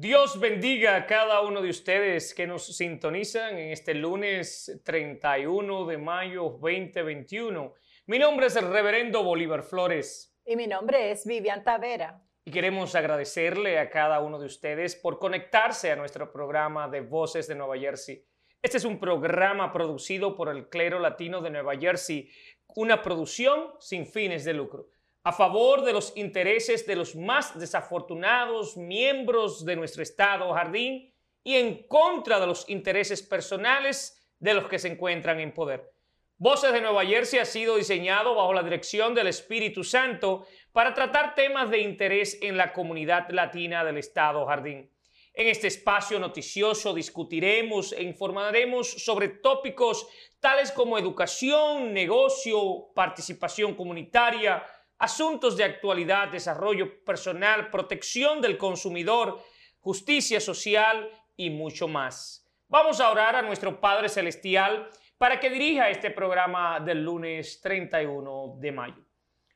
Dios bendiga a cada uno de ustedes que nos sintonizan en este lunes 31 de mayo 2021. Mi nombre es el reverendo Bolívar Flores. Y mi nombre es Vivian Tavera. Y queremos agradecerle a cada uno de ustedes por conectarse a nuestro programa de Voces de Nueva Jersey. Este es un programa producido por el clero latino de Nueva Jersey, una producción sin fines de lucro a favor de los intereses de los más desafortunados miembros de nuestro Estado jardín y en contra de los intereses personales de los que se encuentran en poder. Voces de Nueva Jersey ha sido diseñado bajo la dirección del Espíritu Santo para tratar temas de interés en la comunidad latina del Estado Jardín. En este espacio noticioso discutiremos e informaremos sobre tópicos tales como educación, negocio, participación comunitaria, asuntos de actualidad, desarrollo personal, protección del consumidor, justicia social y mucho más. Vamos a orar a nuestro Padre Celestial para que dirija este programa del lunes 31 de mayo.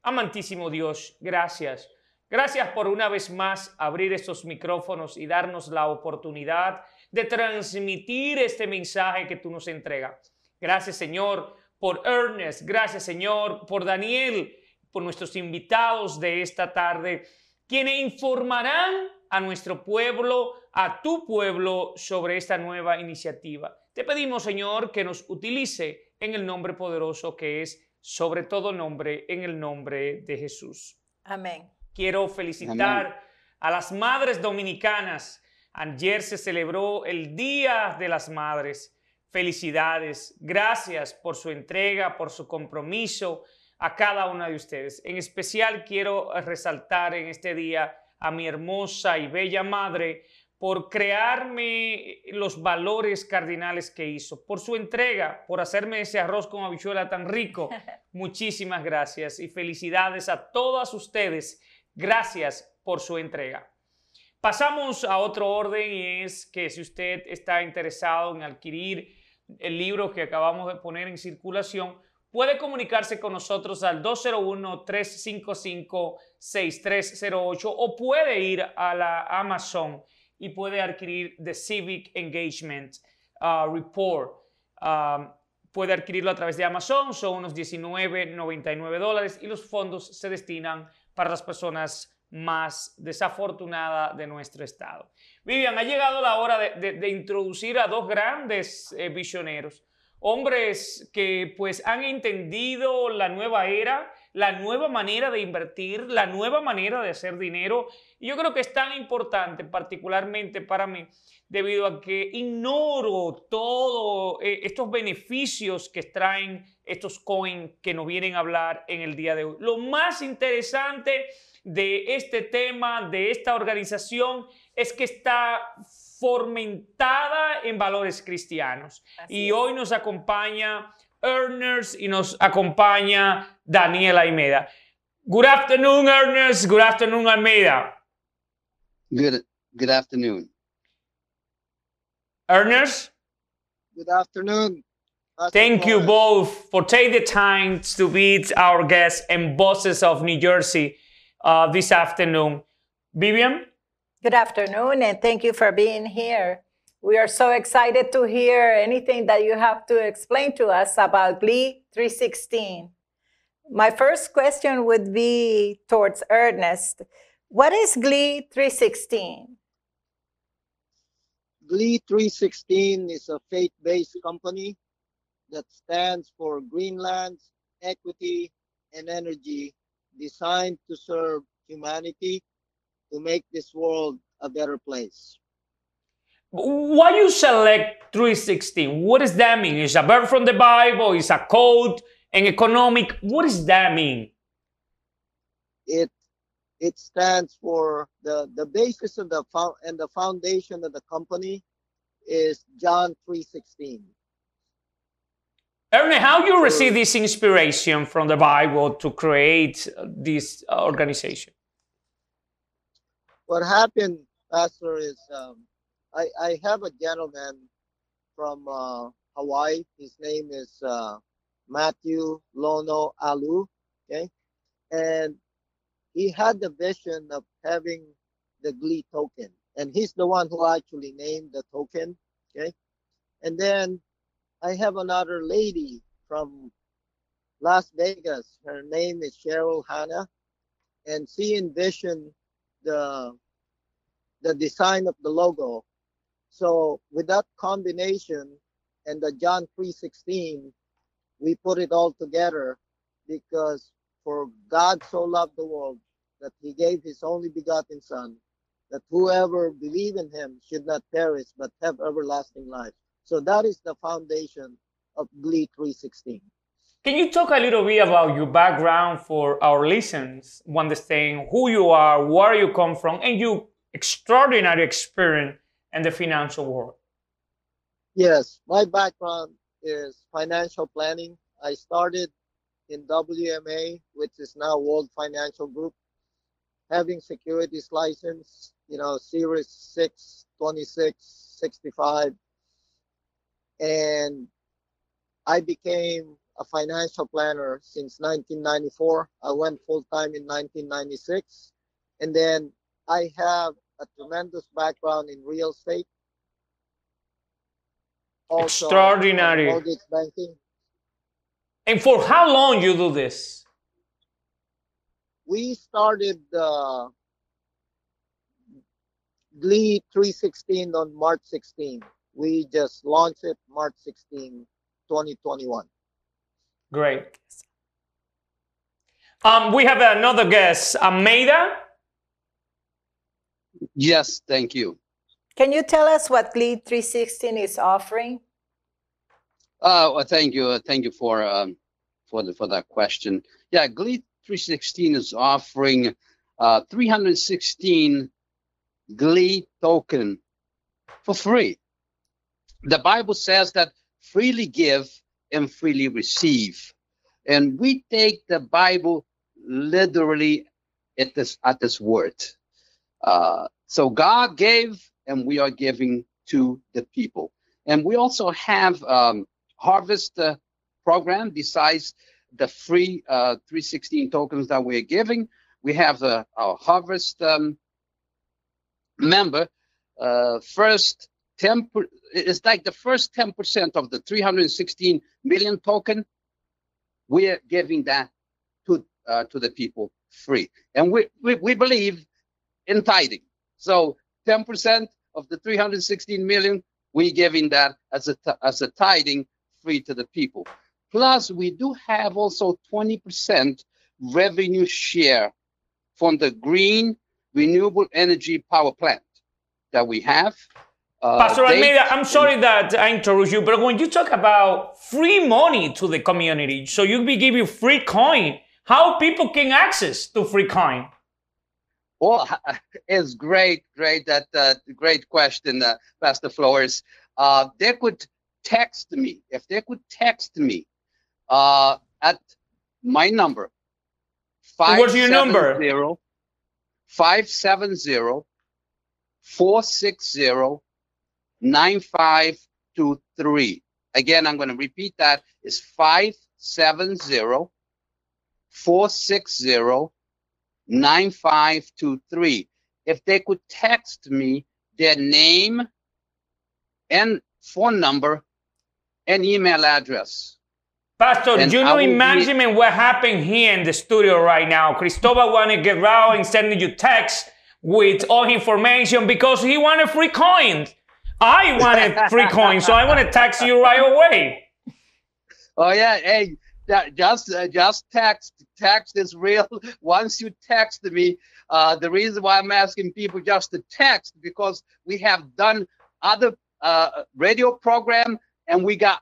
Amantísimo Dios, gracias. Gracias por una vez más abrir estos micrófonos y darnos la oportunidad de transmitir este mensaje que tú nos entregas. Gracias Señor por Ernest, gracias Señor por Daniel, por nuestros invitados de esta tarde, quienes informarán a nuestro pueblo, a tu pueblo, sobre esta nueva iniciativa. Te pedimos, Señor, que nos utilice en el nombre poderoso que es sobre todo nombre, en el nombre de Jesús. Amén. Quiero felicitar a las madres dominicanas. Ayer se celebró el Día de las Madres. Felicidades. Gracias por su entrega, por su compromiso a cada una de ustedes. En especial quiero resaltar en este día a mi hermosa y bella madre por crearme los valores cardinales que hizo, por su entrega, por hacerme ese arroz con habichuela tan rico. Muchísimas gracias y felicidades a todas ustedes. Gracias por su entrega. Pasamos a otro orden y es que si usted está interesado en adquirir el libro que acabamos de poner en circulación, puede comunicarse con nosotros al 201-355-6308 o puede ir a la Amazon y puede adquirir The Civic Engagement uh, Report. Um, puede adquirirlo a través de Amazon, son unos 19.99 dólares y los fondos se destinan para las personas más desafortunadas de nuestro estado. Vivian, ha llegado la hora de, introducir a dos grandes eh, visioneros hombres que pues han entendido la nueva era, la nueva manera de invertir, la nueva manera de hacer dinero. Y yo creo que es tan importante, particularmente para mí, debido a que ignoro todos eh, estos beneficios que traen estos coins que nos vienen a hablar en el día de hoy. Lo más interesante de este tema, de esta organización, es que está fomentada en valores cristianos. y hoy nos acompaña Ernest y nos acompaña Daniel Almeida. Good afternoon, Ernest. Good afternoon, Almeida. Good, good afternoon. Ernest? Good afternoon. Thank you both for taking the time to be our guests and bosses of New Jersey uh, this afternoon. Vivian? Good afternoon, and thank you for being here. We are so excited to hear anything that you have to explain to us about GLEE 316. My first question would be towards Ernest. What is GLEE 316? GLEE 316 is a faith based company that stands for Greenlands, Equity and Energy, designed to serve humanity to make this world a better place. Why you select 316? What does that mean? Is a verb from the Bible? Is a code? and economic? What does that mean? It it stands for the the basis of the and the foundation of the company is John 3:16. Ernie, how you receive this inspiration from the Bible to create this organization? What happened, Pastor, is um, I, I have a gentleman from uh, Hawaii. His name is uh, Matthew Lono Alu. Okay. And he had the vision of having the Glee token. and he's the one who actually named the token. Okay, and then I have another lady from Las Vegas. Her name is Cheryl Hanna, and she envisioned the the design of the logo. So with that combination and the John 3:16, we put it all together because for God so loved the world that he gave his only begotten son that whoever believe in him should not perish but have everlasting life. So that is the foundation of Glee 316. Can you talk a little bit about your background for our listeners, understand who you are, where you come from, and your extraordinary experience in the financial world? Yes, my background is financial planning. I started in WMA, which is now World Financial Group, having securities license, you know, Series 6, 26, 65. And I became a financial planner since 1994. I went full time in 1996. And then I have a tremendous background in real estate. Also, Extraordinary. Mortgage banking. And for how long you do this? We started uh, Glee 316 on March 16. We just launched it March 16, 2021. Great. Um, we have another guest, Almeida. Yes, thank you. Can you tell us what Glee 316 is offering? Uh, well, thank you, uh, thank you for um, for the for that question. Yeah, Glee 316 is offering uh, 316 Glee token for free. The Bible says that freely give and freely receive, and we take the Bible literally at this at this word. Uh, so God gave, and we are giving to the people. And we also have um, harvest uh, program besides the free uh, 316 tokens that we're giving. We have a, our harvest um, member. Uh, first 10, it's like the first 10% of the 316 million token. We're giving that to uh, to the people free, and we, we we believe in tithing. So 10% of the 316 million, we giving that as a as a tithing free to the people. Plus, we do have also 20% revenue share from the green renewable energy power plant that we have. Uh, Pastor Almeida, I'm sorry that I interrupt you, but when you talk about free money to the community, so you be giving free coin, how people can access to free coin? Well, it's great, great that uh, great question, uh, Pastor Flores. Uh, they could text me if they could text me uh, at my number. What's your number? 570 460 9523. Again, I'm going to repeat that. It's 570 460 9523. If they could text me their name and phone number and email address. Pastor, And you know, will be- imagine what happened here in the studio right now. Cristobal wanted to get out and sending you text with all information because he wanted free coins. I wanted free coins, so I want to text you right away. Oh yeah, hey, just uh, just text. Text is real. Once you text me, uh, the reason why I'm asking people just to text because we have done other uh, radio program and we got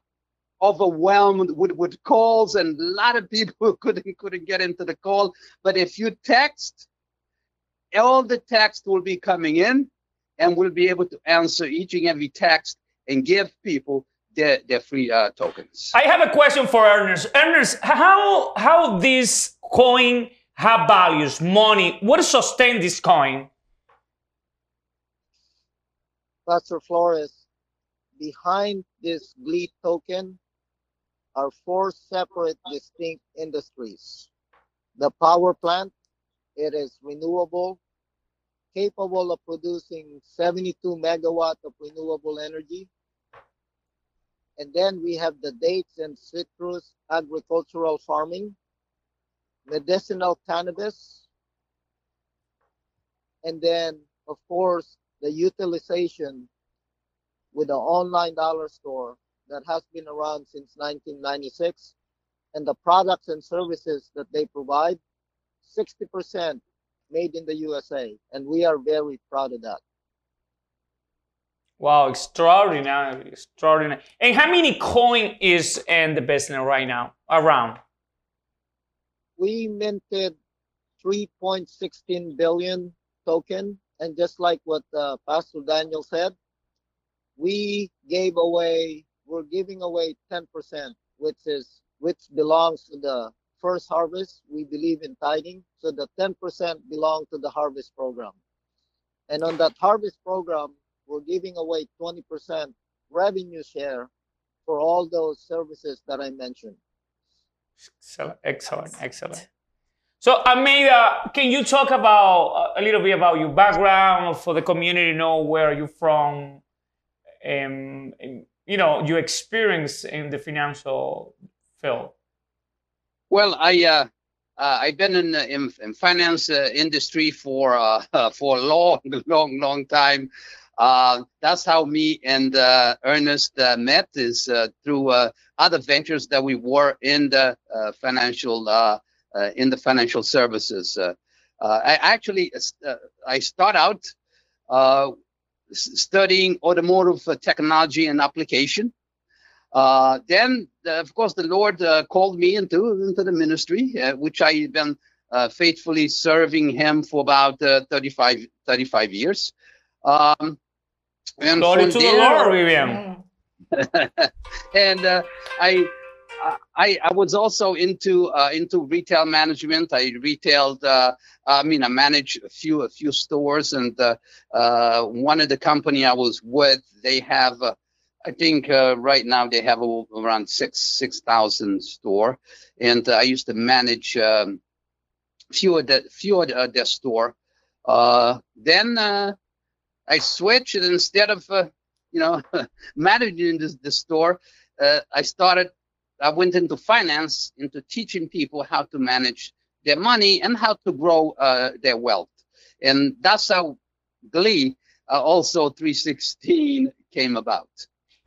overwhelmed with, with calls and a lot of people couldn't couldn't get into the call. But if you text, all the text will be coming in, and we'll be able to answer each and every text and give people their their free uh, tokens. I have a question for Ernest. Ernest, how how this coin have values, money? What sustain this coin? Pastor Flores, behind this GLEE token are four separate distinct industries. The power plant, it is renewable. capable of producing 72 megawatt of renewable energy. And then we have the dates and citrus agricultural farming, medicinal cannabis, and then, of course, the utilization with the online dollar store that has been around since 1996 and the products and services that they provide 60% made in the USA and we are very proud of that wow extraordinary extraordinary. And how many coin is in the business right now? Around. We minted 3.16 billion token and just like what uh, pastor daniel said we gave away we're giving away 10% which is which belongs to the first harvest. We believe in tithing so the 10% belong to the harvest program. And on that harvest program we're giving away 20% revenue share for all those services that i mentioned. Excellent excellent. excellent. So Almeida, can you talk about a little bit about your background for the community know where you're from and, and you know your experience in the financial field? Well i uh, uh, I've been in the in, in finance uh, industry for uh, for a long, long, long time. Uh, that's how me and uh, Ernest uh, met is through other ventures that we were in the financial in the financial services. I actually I start out studying automotive uh, technology and application. Uh, then, uh, of course, the Lord uh, called me into into the ministry, uh, which I've been uh, faithfully serving Him for about 35, 35 years. Um, and Glory to there, the Lord, William. and I I, I was also into uh, into retail management. I retailed. Uh, I mean, I managed a few a few stores, and uh, uh one of the company I was with, they have. Uh, I think uh, right now they have around six six thousand store, and I used to manage um, few of the few of their store. then I switched, and instead of you know managing the, the store, I started I went into finance, into teaching people how to manage their money and how to grow uh, their wealth. And that's how Glee, uh, also 316, came about.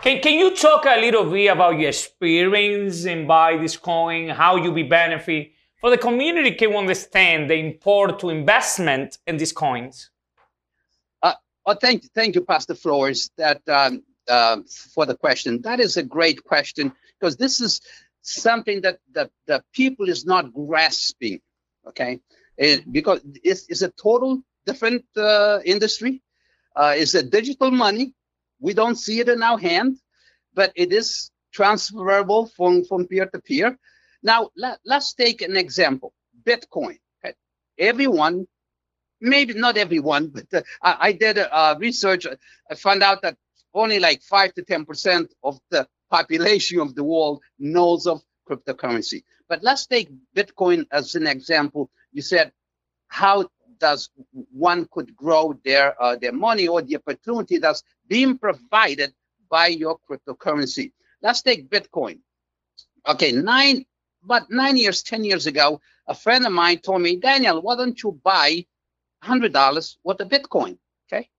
Can, can you talk a little bit about your experience in buy this coin, how you be benefit for the community can understand the import to investment in these coins? Uh, oh, thank you, thank you, Pastor Flores, that um, uh, for the question. That is a great question because this is something that the, the people is not grasping okay? It, because it's, it's a total different uh, industry. Uh, it's a digital money. We don't see it in our hand but it is transferable from, from peer to peer. Now let, let's take an example. Bitcoin okay? everyone maybe not everyone but uh, I, I, did uh, research i found out that only like 5 to 10 percent of the population of the world knows of cryptocurrency. But let's take Bitcoin as an example. You said, how does one could grow their uh, their money or the opportunity that's being provided by your cryptocurrency? Let's take Bitcoin. Okay, nine, but nine years, ten years ago, a friend of mine told me, Daniel, why don't you buy hundred dollars worth of Bitcoin? Okay.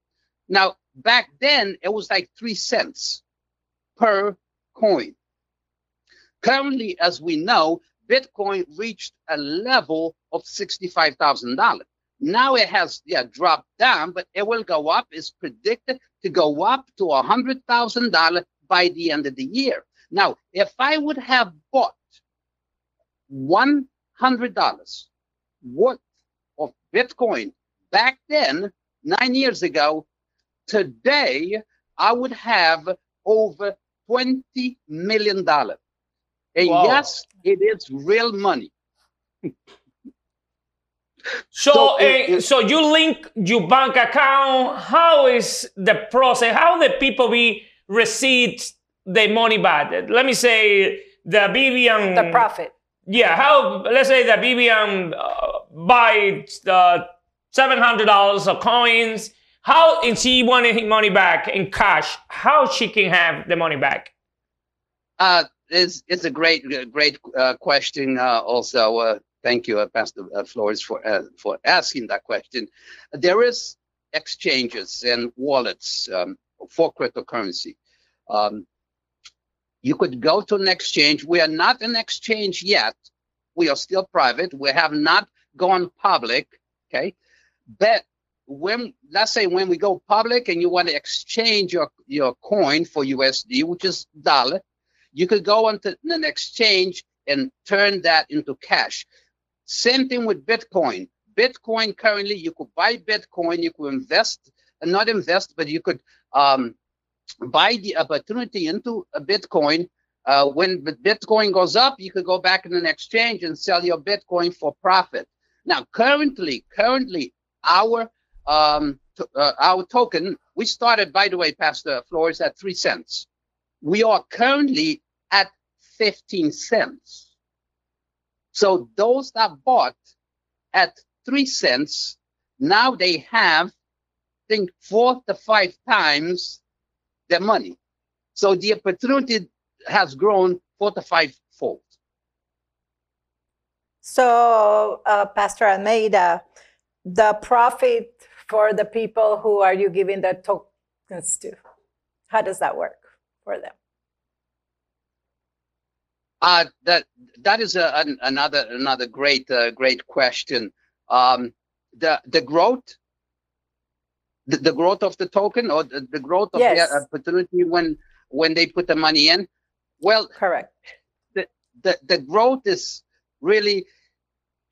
Now back then it was like three cents per coin. Currently, as we know, Bitcoin reached a level of $65,000. Now it has yeah, dropped down, but it will go up. It's predicted to go up to $100,000 by the end of the year. Now, if I would have bought $100 worth of Bitcoin back then, nine years ago, today I would have over $20 million. And wow. yes, it is real money. so, so, uh, so you link your bank account. How is the process? How the people be receive the money back? Let me say the BBM. The profit. Yeah. How? Let's say the BBM uh, buy the $700 of coins. How, and she wanted money back in cash. How she can have the money back? Uh, it's, it's a great, great uh, question. Uh, also, uh, thank you, uh, Pastor uh, Flores, for uh, for asking that question. There is exchanges and wallets um, for cryptocurrency. Um, you could go to an exchange. We are not an exchange yet. We are still private. We have not gone public. Okay, but when let's say when we go public and you want to exchange your your coin for USD, which is dollar, you could go onto an exchange and turn that into cash. Same thing with Bitcoin. Bitcoin currently, you could buy Bitcoin, you could invest, not invest, but you could um, buy the opportunity into a Bitcoin. Uh, when Bitcoin goes up, you could go back in an exchange and sell your Bitcoin for profit. Now, currently, currently, our um, uh, our token, we started, by the way, Pastor Flores, at three cents. We are currently at 15 cents. So those that bought at three cents, now they have, I think, four to five times their money. So the opportunity has grown four to five fold. So, uh, Pastor Almeida, the profit for the people who are you giving the tokens to? How does that work for them? Uh, that that is a, an, another another great uh, great question. Um, the the growth, the, the, growth of the token or the, the growth of yes. the opportunity when when they put the money in. Well, correct. The the, the growth is really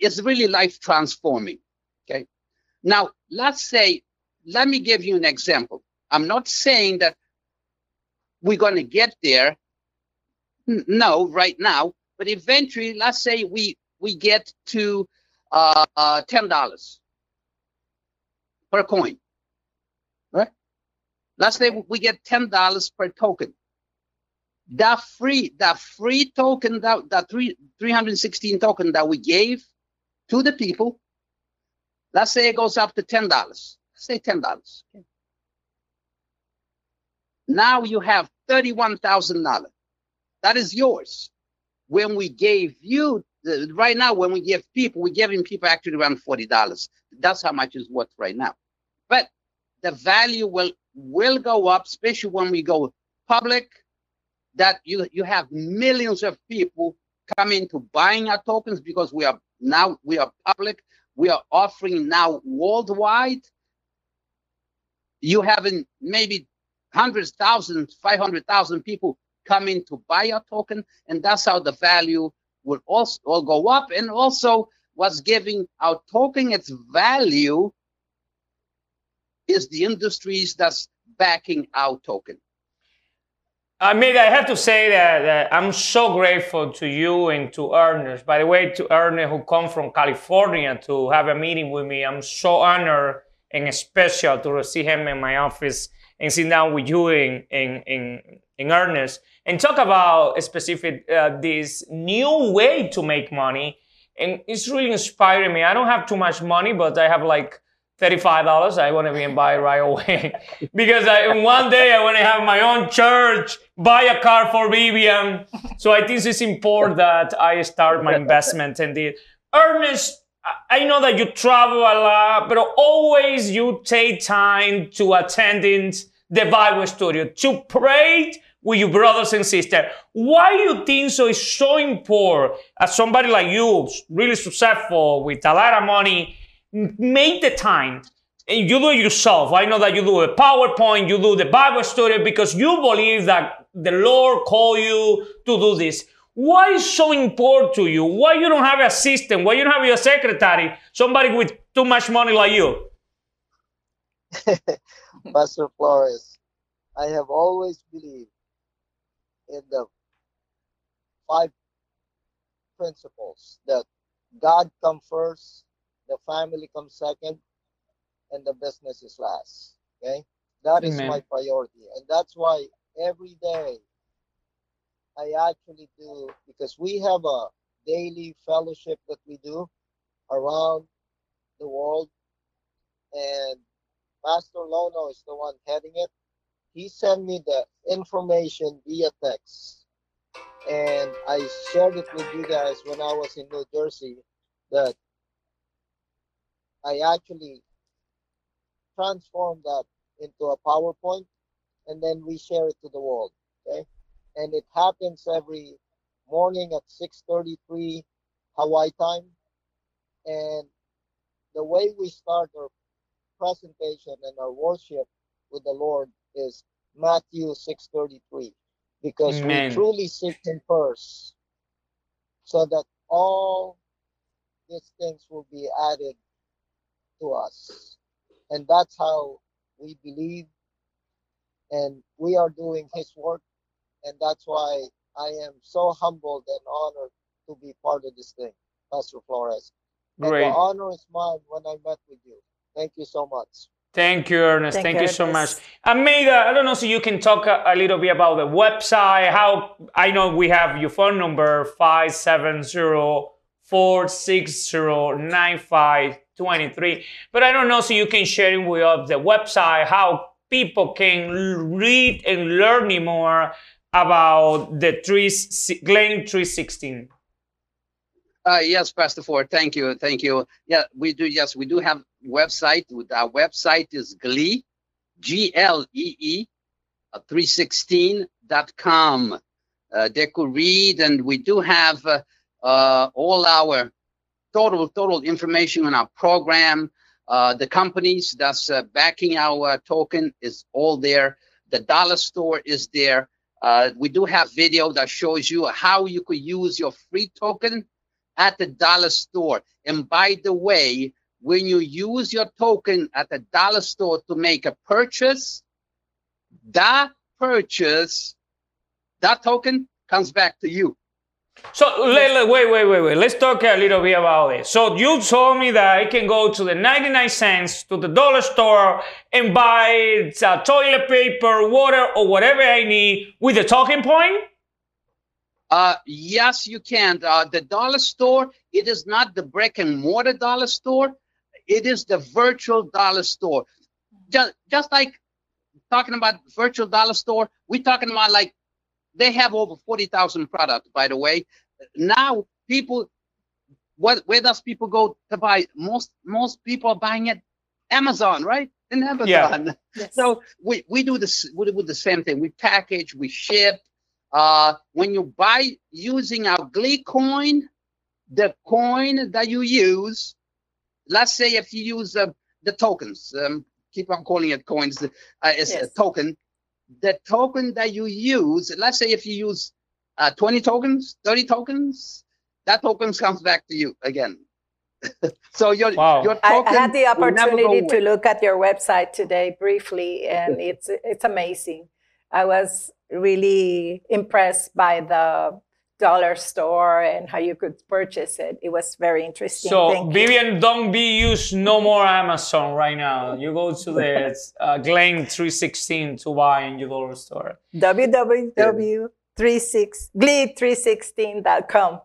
is really life transforming. Okay. Now let's say, let me give you an example. I'm not saying that we're going to get there no, right now, but eventually, let's say we we get to uh, uh, ten dollars per coin, right? Let's say we get ten dollars per token. That free that free token that that three 316 token that we gave to the people, let's say it goes up to ten dollars. Say ten dollars. Okay. Now you have thirty-one thousand dollars. That is yours. When we gave you, the, right now, when we give people, we're giving people actually around $40. That's how much is worth right now. But the value will will go up, especially when we go public, that you, you have millions of people coming to buying our tokens because we are now we are public. We are offering now worldwide. You having maybe hundreds, thousands, 500,000 people coming to buy a token, and that's how the value will also will go up. And also, what's giving our token its value is the industries that's backing our token. I mean, I have to say that, I'm so grateful to you and to Ernest. By the way, to Ernest, who come from California to have a meeting with me, I'm so honored and special to receive him in my office and sit down with you in, in, in, in earnest and talk about specific uh, this new way to make money. And it's really inspiring me. I don't have too much money but i have like $35 i want to be in buy right away. Because I, one day i want to have my own church buy a car for vivian so i think it's important that i start my investment in the ernest I know that you travel a lot, but always you take time to attending the Bible studio to pray with your brothers and sisters. Why you think so is so important? As somebody like you, really successful with a lot of money, make the time and you do it yourself. I know that you do a PowerPoint, you do the Bible study because you believe that the Lord called you to do this. Why is so important to you? Why you don't have a assistant? Why you don't have your secretary? Somebody with too much money like you? Pastor Flores, I have always believed in the five principles that God come first, the family comes second, and the business is last. Okay, that is Amen. my priority, and that's why every day I actually do because we have a daily fellowship that we do around the world and Master Lono is the one heading it. He sent me the information via text, and I shared it with you guys when I was in New Jersey. That I actually transformed that into a PowerPoint, and then we share it to the world. Okay, and it happens every morning at 6:33 Hawaii time, and the way we start our presentation and our worship with the Lord is Matthew 6:33 because Amen. we truly seek him first so that all these things will be added to us and that's how we believe and we are doing his work and that's why I am so humbled and honored to be part of this thing Pastor Flores and Great. the honor is mine when I met with you thank you so much Thank you, Ernest. Thank Thank, you, you so much. Ernest. Almeida, I don't know so you can talk a, a little bit about the website. How I know we have your phone number 570-460-9523. But I don't know so you can share it with the website, how people can read and learn more about the three, Glee 316. Uh, yes, Pastor Ford. Thank you. Thank you. Yeah, we do. Yes, we do have website. With our website is Glee, G L E E, 316.com. Uh, they could read, and we do have uh, uh, all our total total information on our program. Uh, the companies that's uh, backing our token is all there. The dollar store is there. Uh, we do have video that shows you how you could use your free token at the dollar store. And by the way, when you use your token at the dollar store to make a purchase, that purchase, that token comes back to you. So wait, wait, wait, wait. Let's talk a little bit about this. So you told me that I can go to the 99 cents to the dollar store and buy uh, toilet paper, water, or whatever I need with the talking point. Uh, yes, you can. Uh, the dollar store, it is not the brick and mortar dollar store. It is the virtual dollar store. Just, just like talking about virtual dollar store, we're talking about like they have over 40,000 products, by the way. Now people, what, where does people go to buy? Most, most people are buying at Amazon, right? In Amazon. Yes. So we, we do this we do the same thing. We package, we ship. Uh, when you buy using our Glee coin, the coin that you use, let's say if you use uh, the tokens, um, keep on calling it coins, uh, it's a Yes. token. The token that you use, let's say if you use uh, 20 tokens, 30 tokens, that tokens comes back to you again. so your Wow. your I, token I had the will never go opportunity to look at your website today briefly, and it's it's amazing. I was really impressed by the dollar store and how you could purchase it. It was very interesting. So Thank you. Vivian, don't be use no more Amazon right now. You go to the uh, Glee 316 to buy in your dollar store. www36 glee316.com.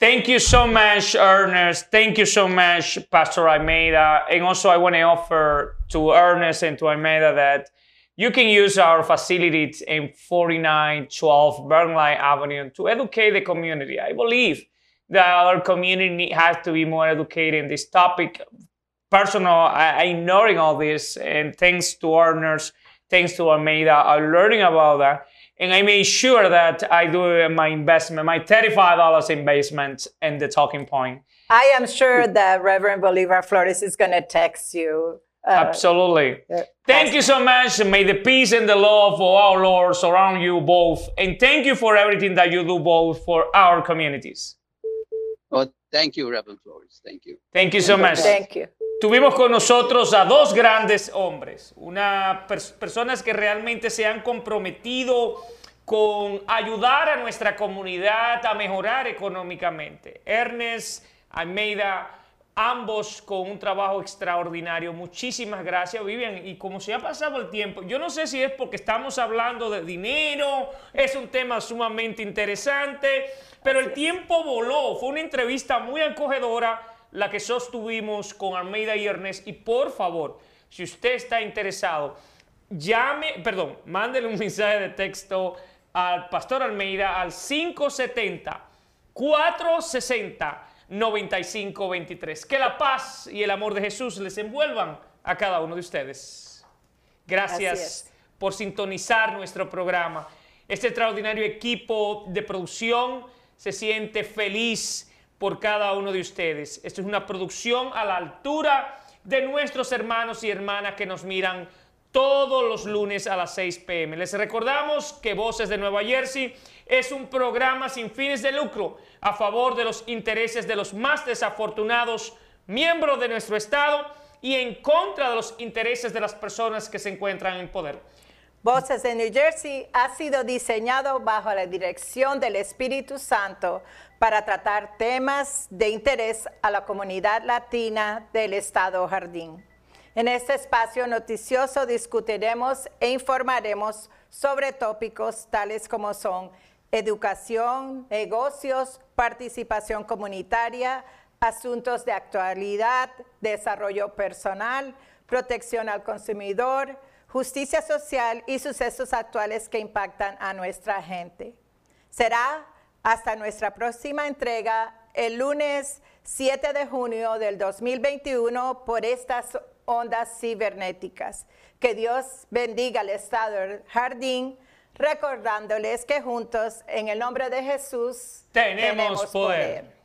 Thank you so much, Ernest. Thank you so much, Pastor Almeida. And also, I want to offer to Ernest and to Almeida that you can use our facilities in 4912 Burnley Avenue to educate the community. I believe that our community has to be more educated in this topic. Personal, I, I knowing all this, and thanks to Ernest, thanks to Almeida, I'm learning about that and I made sure that I do my investment, my $35 investment in the talking point. I am sure that Reverend Bolivar Flores is going to text you. Uh, Absolutely. uh, Thank you so much. May the peace and the love of our Lord surround you both. And thank you for everything that you do both for our communities. Oh, thank you, Reverend Flores. Thank you. Thank you so much. Thank you. Tuvimos con nosotros a dos grandes hombres, una pers- personas que realmente se han comprometido con ayudar a nuestra comunidad a mejorar económicamente. Ernest Almeida, ambos con un trabajo extraordinario. Muchísimas gracias, Vivian. Y como se ha pasado el tiempo, yo no sé si es porque estamos hablando de dinero, es un tema sumamente interesante, pero el tiempo voló. Fue una entrevista muy acogedora la que sostuvimos con Almeida y Ernest. Y por favor, si usted está interesado, llame, perdón, mándele un mensaje de texto al Pastor Almeida al 570 460 9523. Que la paz y el amor de Jesús les envuelvan a cada uno de ustedes. Gracias por sintonizar nuestro programa. Este extraordinario equipo de producción se siente feliz por cada uno de ustedes. Esto es una producción a la altura de nuestros hermanos y hermanas que nos miran todos los lunes a las 6 pm. Les recordamos que Voces de Nueva Jersey es un programa sin fines de lucro a favor de los intereses de los más desafortunados miembros de nuestro Estado y en contra de los intereses de las personas que se encuentran en poder. Voces de New Jersey ha sido diseñado bajo la dirección del Espíritu Santo para tratar temas de interés a la comunidad latina del Estado Jardín. En este espacio noticioso discutiremos e informaremos sobre tópicos tales como son educación, negocios, participación comunitaria, asuntos de actualidad, desarrollo personal, protección al consumidor, justicia social y sucesos actuales que impactan a nuestra gente. Será hasta nuestra próxima entrega el lunes 7 de junio del 2021 por estas ondas cibernéticas. Que Dios bendiga al Estado Jardín, recordándoles que juntos, en el nombre de Jesús, tenemos, poder.